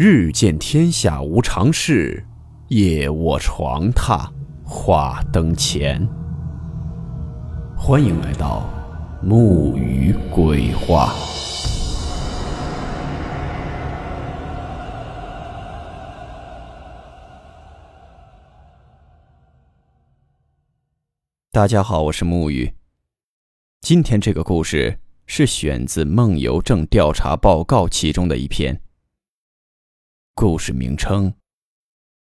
日见天下无常事，夜卧床榻话灯前。欢迎来到木鱼鬼话。大家好，我是木鱼。今天这个故事是选自《梦游症调查报告》其中的一篇。故事名称：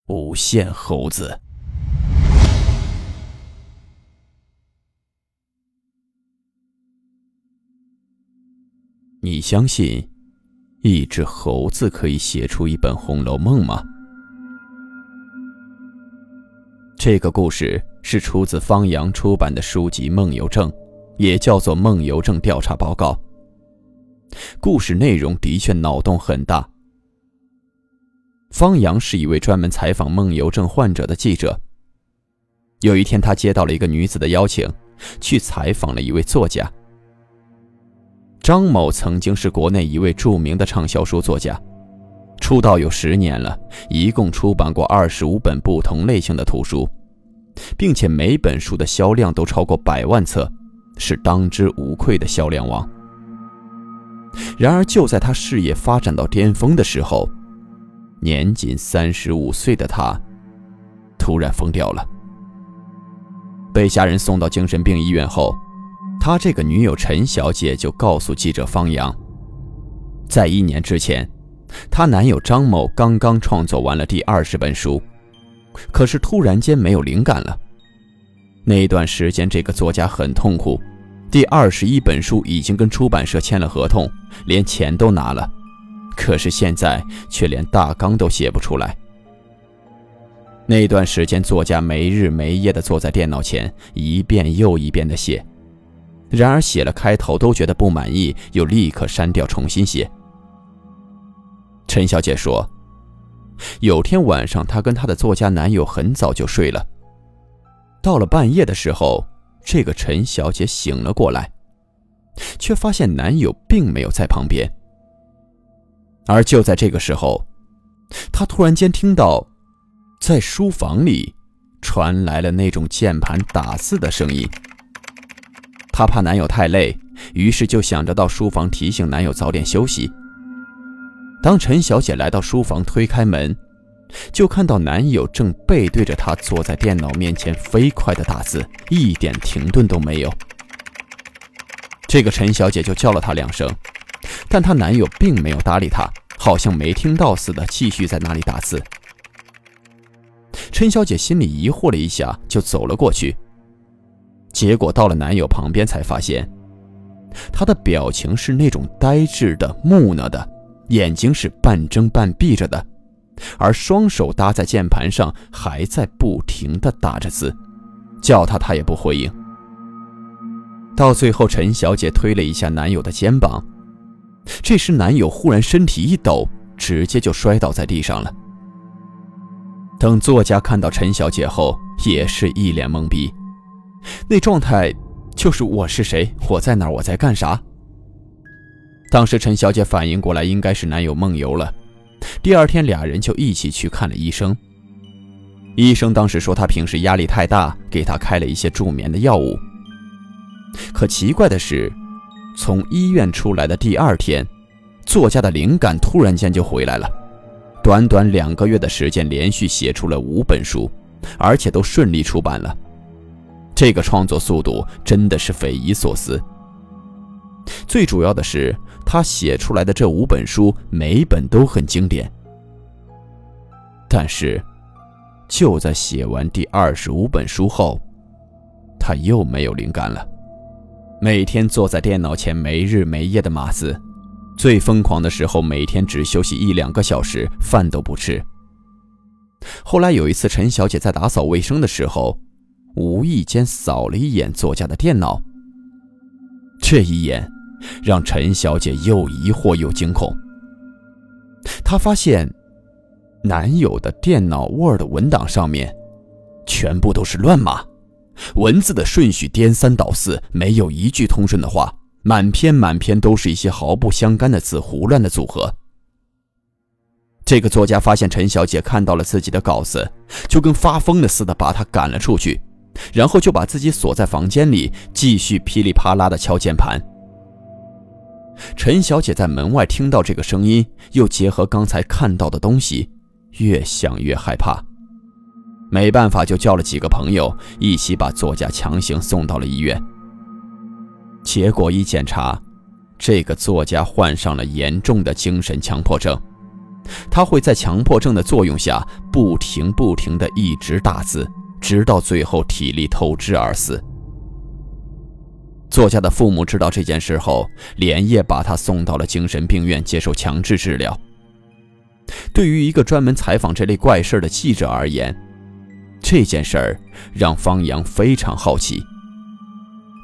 无限猴子。你相信一只猴子可以写出一本《红楼梦》吗？这个故事是出自方洋出版的书籍《梦游症》，也叫做《梦游症调查报告》。故事内容的确脑洞很大。方阳是一位专门采访梦游症患者的记者。有一天，他接到了一个女子的邀请，去采访了一位作家。张某曾经是国内一位著名的畅销书作家，出道有十年了，一共出版过二十五本不同类型的图书，并且每本书的销量都超过百万册，是当之无愧的销量王。然而，就在他事业发展到巅峰的时候，年仅三十五岁的他，突然疯掉了。被家人送到精神病医院后，他这个女友陈小姐就告诉记者方阳，在一年之前，她男友张某刚刚创作完了第二十本书，可是突然间没有灵感了。那段时间，这个作家很痛苦，第二十一本书已经跟出版社签了合同，连钱都拿了。可是现在却连大纲都写不出来。那段时间，作家没日没夜地坐在电脑前，一遍又一遍地写。然而写了开头都觉得不满意，又立刻删掉重新写。陈小姐说，有天晚上，她跟她的作家男友很早就睡了。到了半夜的时候，这个陈小姐醒了过来，却发现男友并没有在旁边。而就在这个时候，她突然间听到，在书房里传来了那种键盘打字的声音。她怕男友太累，于是就想着到书房提醒男友早点休息。当陈小姐来到书房，推开门，就看到男友正背对着她坐在电脑面前，飞快的打字，一点停顿都没有。这个陈小姐就叫了他两声。但她男友并没有搭理她，好像没听到似的，继续在那里打字。陈小姐心里疑惑了一下，就走了过去。结果到了男友旁边，才发现他的表情是那种呆滞的、木讷的，眼睛是半睁半闭着的，而双手搭在键盘上，还在不停地打着字，叫他他也不回应。到最后，陈小姐推了一下男友的肩膀。这时，男友忽然身体一抖，直接就摔倒在地上了。等作家看到陈小姐后，也是一脸懵逼，那状态就是我是谁，我在哪，我在干啥。当时陈小姐反应过来，应该是男友梦游了。第二天，俩人就一起去看了医生。医生当时说她平时压力太大，给她开了一些助眠的药物。可奇怪的是。从医院出来的第二天，作家的灵感突然间就回来了。短短两个月的时间，连续写出了五本书，而且都顺利出版了。这个创作速度真的是匪夷所思。最主要的是，他写出来的这五本书每本都很经典。但是，就在写完第二十五本书后，他又没有灵感了。每天坐在电脑前没日没夜的码字，最疯狂的时候每天只休息一两个小时，饭都不吃。后来有一次，陈小姐在打扫卫生的时候，无意间扫了一眼作家的电脑。这一眼，让陈小姐又疑惑又惊恐。她发现，男友的电脑 Word 文档上面，全部都是乱码。文字的顺序颠三倒四，没有一句通顺的话，满篇满篇都是一些毫不相干的字，胡乱的组合。这个作家发现陈小姐看到了自己的稿子，就跟发疯了似的把她赶了出去，然后就把自己锁在房间里，继续噼里啪啦的敲键盘。陈小姐在门外听到这个声音，又结合刚才看到的东西，越想越害怕，没办法就叫了几个朋友一起把作家强行送到了医院。结果一检查，这个作家患上了严重的精神强迫症。他会在强迫症的作用下，不停不停地一直打字，直到最后体力透支而死。作家的父母知道这件事后，连夜把他送到了精神病院接受强制治疗。对于一个专门采访这类怪事的记者而言，这件事儿让方阳非常好奇。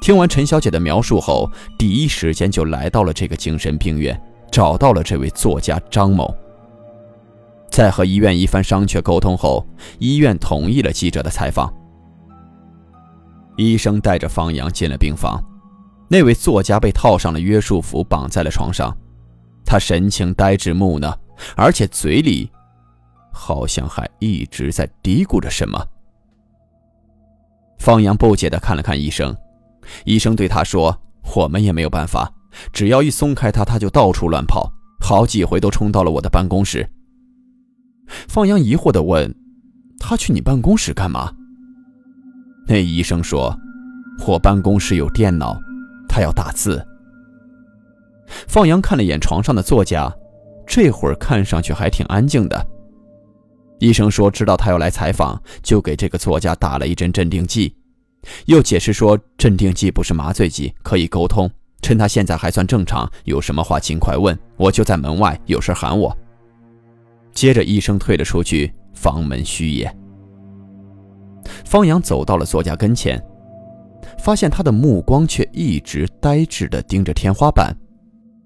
听完陈小姐的描述后，第一时间就来到了这个精神病院，找到了这位作家张某。在和医院一番商榷沟通后，医院同意了记者的采访。医生带着方阳进了病房，那位作家被套上了约束服，绑在了床上，他神情呆滞木讷，而且嘴里好像还一直在嘀咕着什么。方阳不解地看了看医生，医生对他说：“我们也没有办法，只要一松开他，他就到处乱跑，好几回都冲到了我的办公室。”方阳疑惑地问：“他去你办公室干嘛？”那医生说：“我办公室有电脑，他要打字。”方阳看了眼床上的作家，这会儿看上去还挺安静的。医生说：“知道他要来采访，就给这个作家打了一针镇定剂，又解释说镇定剂不是麻醉剂，可以沟通。趁他现在还算正常，有什么话尽快问，我就在门外，有事喊我。”接着，医生退了出去，房门虚掩。方阳走到了作家跟前，发现他的目光却一直呆滞地盯着天花板，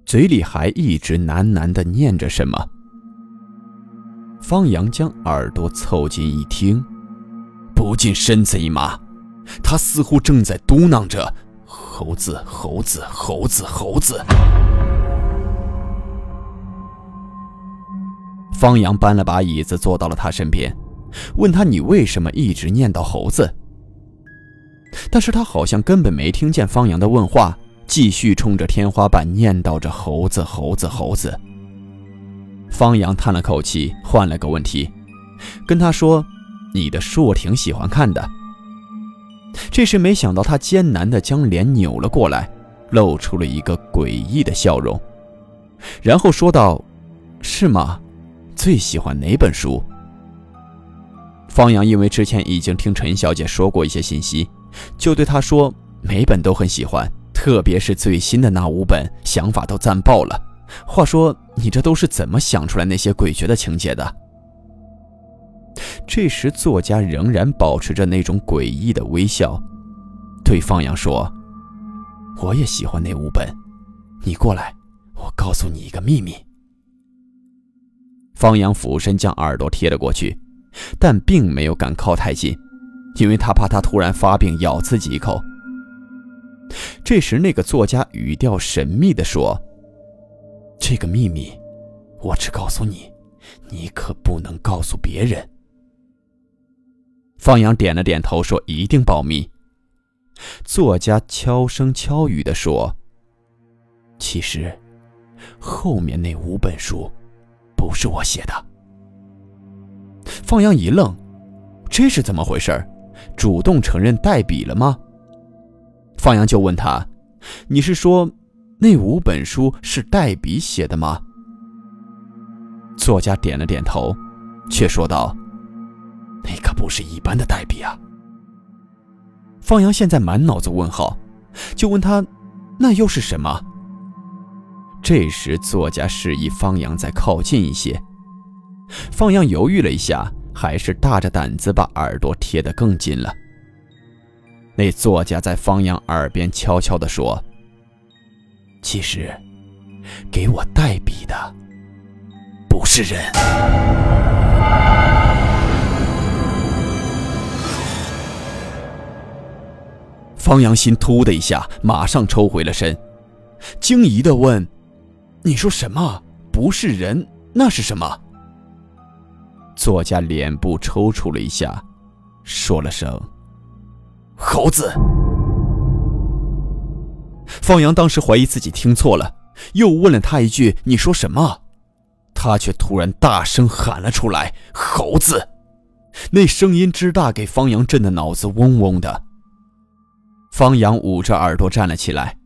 嘴里还一直喃喃地念着什么。方阳将耳朵凑近一听，不禁身子一麻，他似乎正在嘟囔着：“猴子，猴子，猴子，猴子。”方阳搬了把椅子坐到了他身边，问他：“你为什么一直念叨猴子？”但是他好像根本没听见方阳的问话，继续冲着天花板念叨着“猴子，猴子，猴子。”方阳叹了口气，换了个问题，跟他说：“你的书我挺喜欢看的。”这时没想到他艰难地将脸扭了过来，露出了一个诡异的笑容，然后说道：“是吗？”最喜欢哪本书？方阳因为之前已经听陈小姐说过一些信息，就对她说：“每本都很喜欢，特别是最新的那五本，想法都赞爆了。话说你这都是怎么想出来那些诡谲的情节的？”这时，作家仍然保持着那种诡异的微笑，对方阳说：“我也喜欢那五本，你过来，我告诉你一个秘密。”方阳俯身将耳朵贴了过去，但并没有敢靠太近，因为他怕他突然发病咬自己一口。这时，那个作家语调神秘地说：“这个秘密，我只告诉你，你可不能告诉别人。”方阳点了点头，说：“一定保密。”作家悄声悄语地说：“其实，后面那五本书。”不是我写的。方阳一愣，这是怎么回事？主动承认代笔了吗？方阳就问他：“你是说那五本书是代笔写的吗？”作家点了点头，却说道：“那可不是一般的代笔啊。”方阳现在满脑子问号，就问他：“那又是什么？”这时，作家示意方阳再靠近一些。方阳犹豫了一下，还是大着胆子把耳朵贴得更近了。那作家在方阳耳边悄悄地说：“其实，给我代笔的不是人。”方阳心突的一下，马上抽回了身，惊疑的问。你说什么？不是人，那是什么？作家脸部抽搐了一下，说了声：“猴子。”方阳当时怀疑自己听错了，又问了他一句：“你说什么？”他却突然大声喊了出来：“猴子！”那声音之大，给方阳震得脑子嗡嗡的。方阳捂着耳朵站了起来，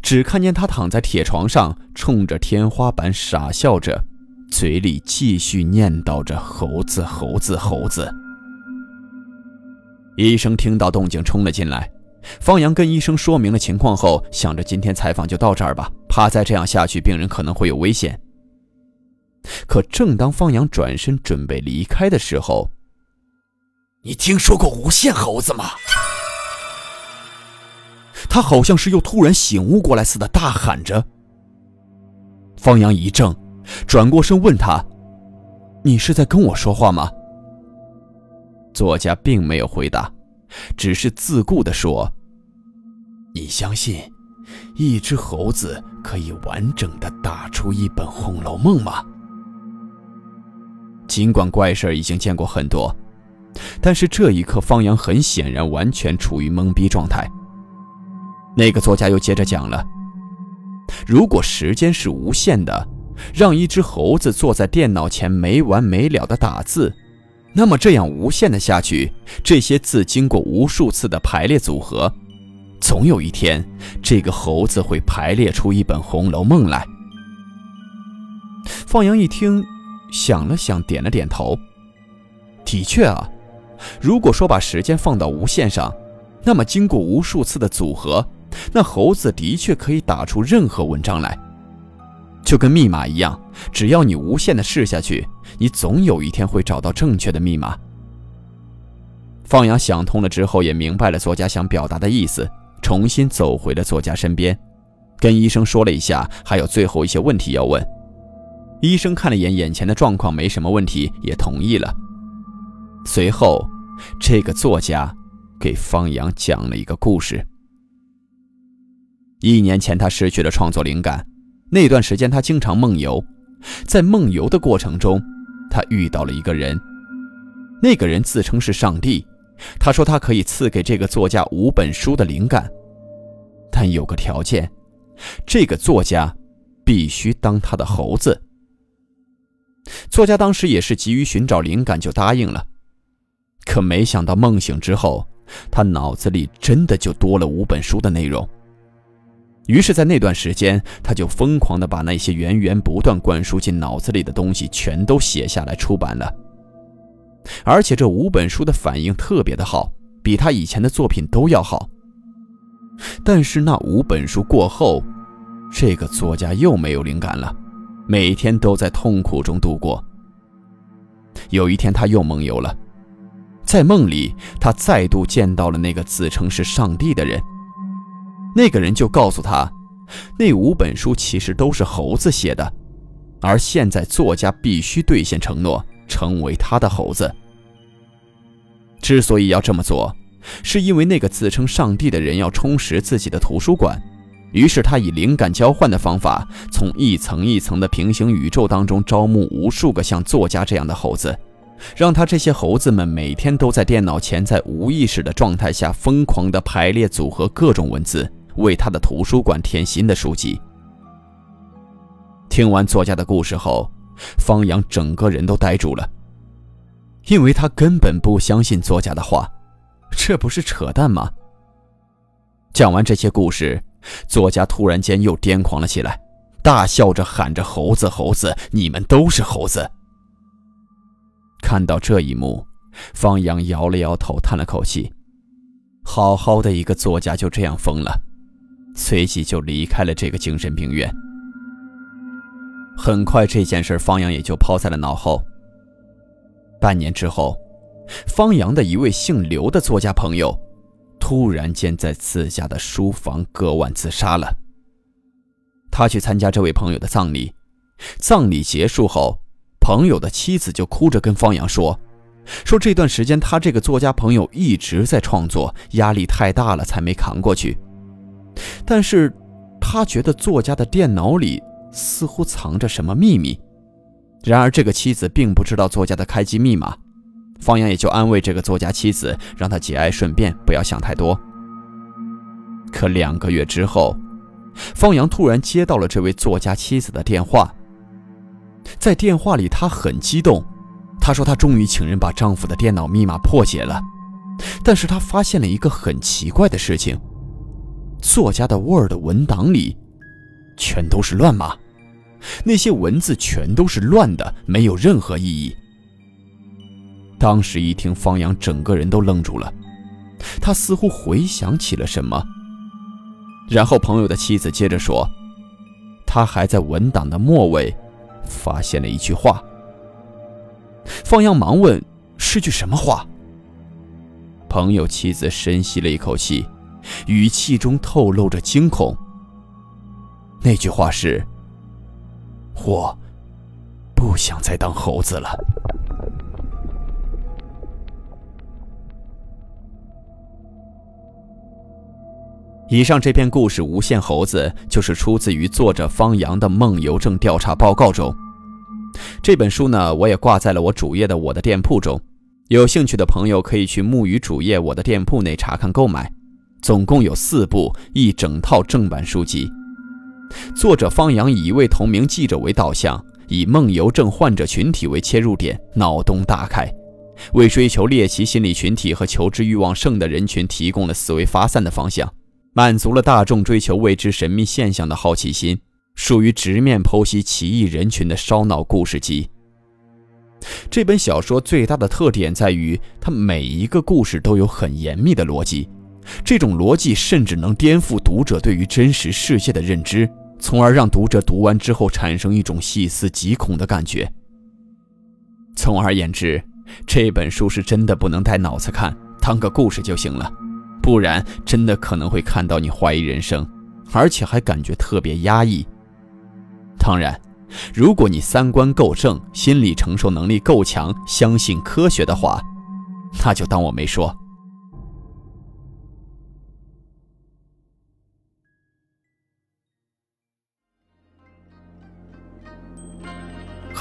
只看见他躺在铁床上，冲着天花板傻笑着，嘴里继续念叨着：“猴子，猴子，猴子。”医生听到动静冲了进来。方阳跟医生说明了情况后，想着今天采访就到这儿吧，怕再这样下去，病人可能会有危险。可正当方阳转身准备离开的时候，你听说过无限猴子吗？他好像是又突然醒悟过来似的，大喊着。方阳一怔，转过身问他：“你是在跟我说话吗？”作家并没有回答。只是自顾地说：“你相信一只猴子可以完整的打出一本《红楼梦》吗？”尽管怪事已经见过很多，但是这一刻，方阳很显然完全处于懵逼状态。那个作家又接着讲了：“如果时间是无限的，让一只猴子坐在电脑前没完没了的打字。”那么这样无限的下去，这些字经过无数次的排列组合，总有一天，这个猴子会排列出一本《红楼梦》来。放羊一听，想了想，点了点头。的确啊，如果说把时间放到无限上，那么经过无数次的组合，那猴子的确可以打出任何文章来。就跟密码一样，只要你无限的试下去，你总有一天会找到正确的密码。放羊想通了之后，也明白了作家想表达的意思，重新走回了作家身边，跟医生说了一下，还有最后一些问题要问。医生看了眼眼前的状况，没什么问题，也同意了。随后，这个作家给方阳讲了一个故事。一年前，他失去了创作灵感。那段时间，他经常梦游，在梦游的过程中，他遇到了一个人。那个人自称是上帝，他说他可以赐给这个作家五本书的灵感，但有个条件，这个作家必须当他的猴子。作家当时也是急于寻找灵感，就答应了。可没想到梦醒之后，他脑子里真的就多了五本书的内容。于是，在那段时间，他就疯狂地把那些源源不断灌输进脑子里的东西全都写下来出版了。而且这五本书的反应特别的好，比他以前的作品都要好。但是那五本书过后，这个作家又没有灵感了，每天都在痛苦中度过。有一天，他又梦游了，在梦里，他再度见到了那个自称是上帝的人。那个人就告诉他，那五本书其实都是猴子写的，而现在作家必须兑现承诺，成为他的猴子。之所以要这么做，是因为那个自称上帝的人要充实自己的图书馆，于是他以灵感交换的方法，从一层一层的平行宇宙当中招募无数个像作家这样的猴子，让他这些猴子们每天都在电脑前，在无意识的状态下疯狂地排列组合各种文字。为他的图书馆添新的书籍。听完作家的故事后，方阳整个人都呆住了，因为他根本不相信作家的话，这不是扯淡吗？讲完这些故事，作家突然间又癫狂了起来，大笑着喊着：“猴子，猴子，你们都是猴子！”看到这一幕，方阳摇了摇头，叹了口气：“好好的一个作家就这样疯了。”随即就离开了这个精神病院。很快，这件事方阳也就抛在了脑后。半年之后，方阳的一位姓刘的作家朋友，突然间在自家的书房割腕自杀了。他去参加这位朋友的葬礼，葬礼结束后，朋友的妻子就哭着跟方阳说：“说这段时间他这个作家朋友一直在创作，压力太大了，才没扛过去。”但是，他觉得作家的电脑里似乎藏着什么秘密，然而，这个妻子并不知道作家的开机密码，方阳也就安慰这个作家妻子，让他节哀顺变，不要想太多。可两个月之后，方阳突然接到了这位作家妻子的电话。在电话里，他很激动，他说他终于请人把丈夫的电脑密码破解了，但是他发现了一个很奇怪的事情：作家的 Word 文档里全都是乱码。那些文字全都是乱的，没有任何意义。当时一听，方阳整个人都愣住了，他似乎回想起了什么。然后朋友的妻子接着说，他还在文档的末尾发现了一句话。方阳忙问：“是句什么话？”朋友妻子深吸了一口气，语气中透露着惊恐。那句话是。我不想再当猴子了。以上这篇故事《无限猴子》就是出自于作者方阳的梦游症调查报告中。这本书呢，我也挂在了我主页的我的店铺中，有兴趣的朋友可以去木鱼主页我的店铺内查看购买。总共有四部一整套正版书籍。作者方阳以一位同名记者为导向，以梦游症患者群体为切入点，脑洞大开，为追求猎奇心理群体和求知欲望盛的人群提供了思维发散的方向，满足了大众追求未知神秘现象的好奇心，属于直面剖析奇异人群的烧脑故事集。这本小说最大的特点在于，它每一个故事都有很严密的逻辑，这种逻辑甚至能颠覆读者对于真实世界的认知。从而让读者读完之后产生一种细思极恐的感觉。总而言之，这本书是真的不能带脑子看，当个故事就行了，不然真的可能会看到你怀疑人生，而且还感觉特别压抑。当然，如果你三观够正，心理承受能力够强，相信科学的话，那就当我没说。